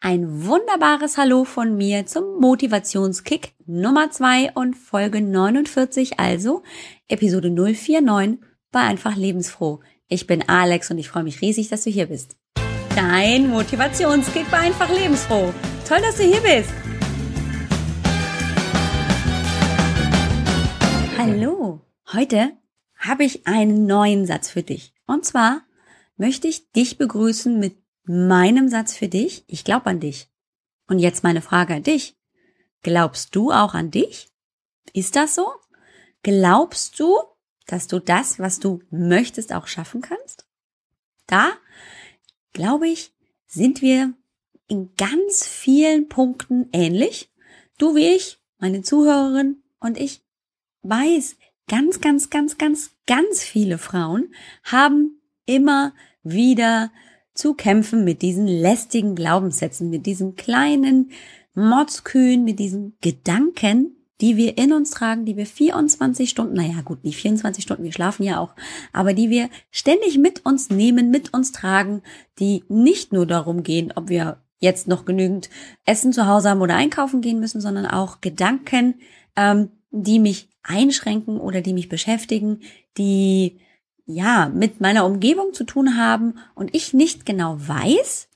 ein wunderbares Hallo von mir zum Motivationskick Nummer 2 und Folge 49, also Episode 049 bei Einfach Lebensfroh. Ich bin Alex und ich freue mich riesig, dass du hier bist. Dein Motivationskick bei Einfach Lebensfroh. Toll, dass du hier bist. Hallo, heute habe ich einen neuen Satz für dich. Und zwar möchte ich dich begrüßen mit meinem Satz für dich. Ich glaube an dich. Und jetzt meine Frage an dich. Glaubst du auch an dich? Ist das so? Glaubst du, dass du das, was du möchtest, auch schaffen kannst? Da, glaube ich, sind wir in ganz vielen Punkten ähnlich. Du wie ich, meine Zuhörerin und ich weiß, ganz, ganz, ganz, ganz, ganz viele Frauen haben immer wieder zu kämpfen mit diesen lästigen Glaubenssätzen, mit diesen kleinen Motzkühen, mit diesen Gedanken, die wir in uns tragen, die wir 24 Stunden, naja gut, nicht 24 Stunden, wir schlafen ja auch, aber die wir ständig mit uns nehmen, mit uns tragen, die nicht nur darum gehen, ob wir jetzt noch genügend Essen zu Hause haben oder einkaufen gehen müssen, sondern auch Gedanken, ähm, die mich einschränken oder die mich beschäftigen, die ja mit meiner Umgebung zu tun haben und ich nicht genau weiß,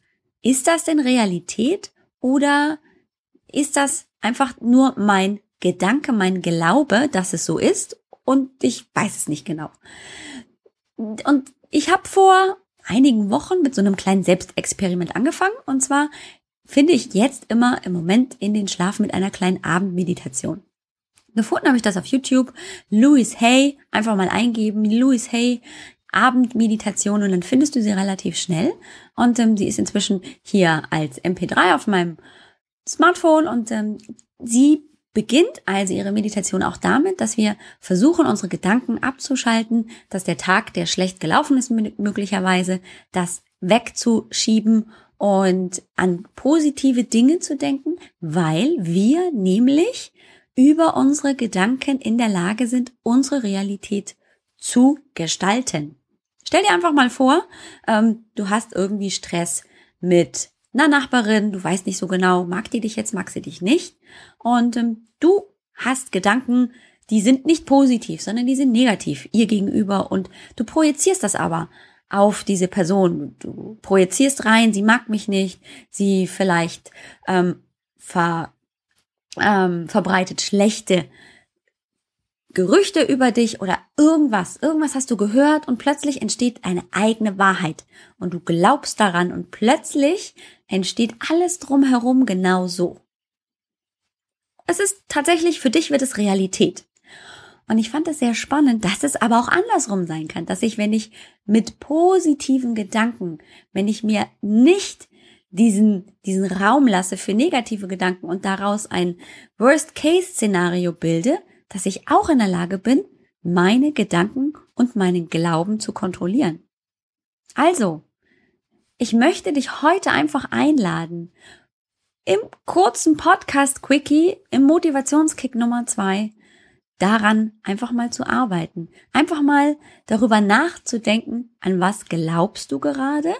ist das denn Realität oder ist das einfach nur mein Gedanke, mein Glaube, dass es so ist und ich weiß es nicht genau. Und ich habe vor einigen Wochen mit so einem kleinen Selbstexperiment angefangen und zwar finde ich jetzt immer im Moment in den Schlaf mit einer kleinen Abendmeditation. Gefunden habe ich das auf YouTube. Louis Hay, einfach mal eingeben, Louis Hay, Abendmeditation und dann findest du sie relativ schnell. Und ähm, sie ist inzwischen hier als MP3 auf meinem Smartphone und ähm, sie beginnt also ihre Meditation auch damit, dass wir versuchen, unsere Gedanken abzuschalten, dass der Tag, der schlecht gelaufen ist, möglicherweise, das wegzuschieben und an positive Dinge zu denken, weil wir nämlich über unsere Gedanken in der Lage sind, unsere Realität zu gestalten. Stell dir einfach mal vor, ähm, du hast irgendwie Stress mit einer Nachbarin, du weißt nicht so genau, mag die dich jetzt, mag sie dich nicht. Und ähm, du hast Gedanken, die sind nicht positiv, sondern die sind negativ ihr gegenüber und du projizierst das aber auf diese Person. Du projizierst rein, sie mag mich nicht, sie vielleicht ähm, ver ähm, verbreitet schlechte Gerüchte über dich oder irgendwas. Irgendwas hast du gehört und plötzlich entsteht eine eigene Wahrheit und du glaubst daran und plötzlich entsteht alles drumherum genau so. Es ist tatsächlich, für dich wird es Realität. Und ich fand es sehr spannend, dass es aber auch andersrum sein kann, dass ich, wenn ich mit positiven Gedanken, wenn ich mir nicht diesen, diesen Raum lasse für negative Gedanken und daraus ein Worst-Case-Szenario bilde, dass ich auch in der Lage bin, meine Gedanken und meinen Glauben zu kontrollieren. Also, ich möchte dich heute einfach einladen, im kurzen Podcast Quickie, im Motivationskick Nummer zwei, daran einfach mal zu arbeiten. Einfach mal darüber nachzudenken, an was glaubst du gerade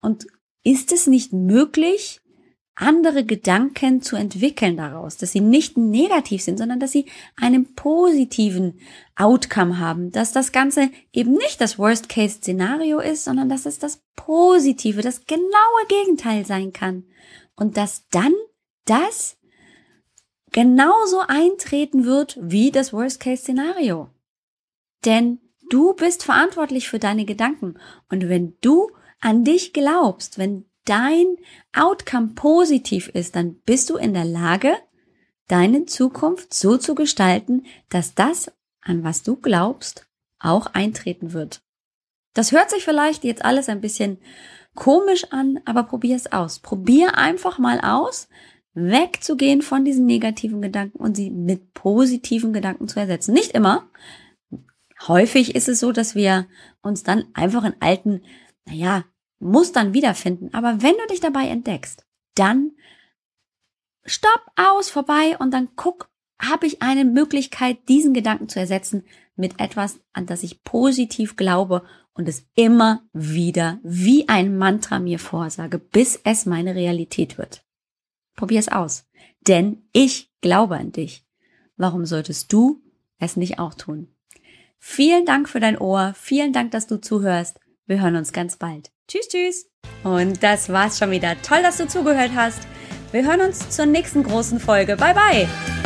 und ist es nicht möglich, andere Gedanken zu entwickeln daraus, dass sie nicht negativ sind, sondern dass sie einen positiven Outcome haben, dass das Ganze eben nicht das Worst-Case-Szenario ist, sondern dass es das Positive, das genaue Gegenteil sein kann und dass dann das genauso eintreten wird wie das Worst-Case-Szenario. Denn du bist verantwortlich für deine Gedanken und wenn du an dich glaubst, wenn dein Outcome positiv ist, dann bist du in der Lage, deine Zukunft so zu gestalten, dass das, an was du glaubst, auch eintreten wird. Das hört sich vielleicht jetzt alles ein bisschen komisch an, aber probier es aus. Probier einfach mal aus, wegzugehen von diesen negativen Gedanken und sie mit positiven Gedanken zu ersetzen. Nicht immer. Häufig ist es so, dass wir uns dann einfach in alten naja, Mustern wiederfinden. Aber wenn du dich dabei entdeckst, dann stopp aus, vorbei und dann guck, habe ich eine Möglichkeit, diesen Gedanken zu ersetzen mit etwas, an das ich positiv glaube und es immer wieder wie ein Mantra mir vorsage, bis es meine Realität wird. Probier es aus, denn ich glaube an dich. Warum solltest du es nicht auch tun? Vielen Dank für dein Ohr, vielen Dank, dass du zuhörst. Wir hören uns ganz bald. Tschüss, tschüss. Und das war's schon wieder. Toll, dass du zugehört hast. Wir hören uns zur nächsten großen Folge. Bye, bye.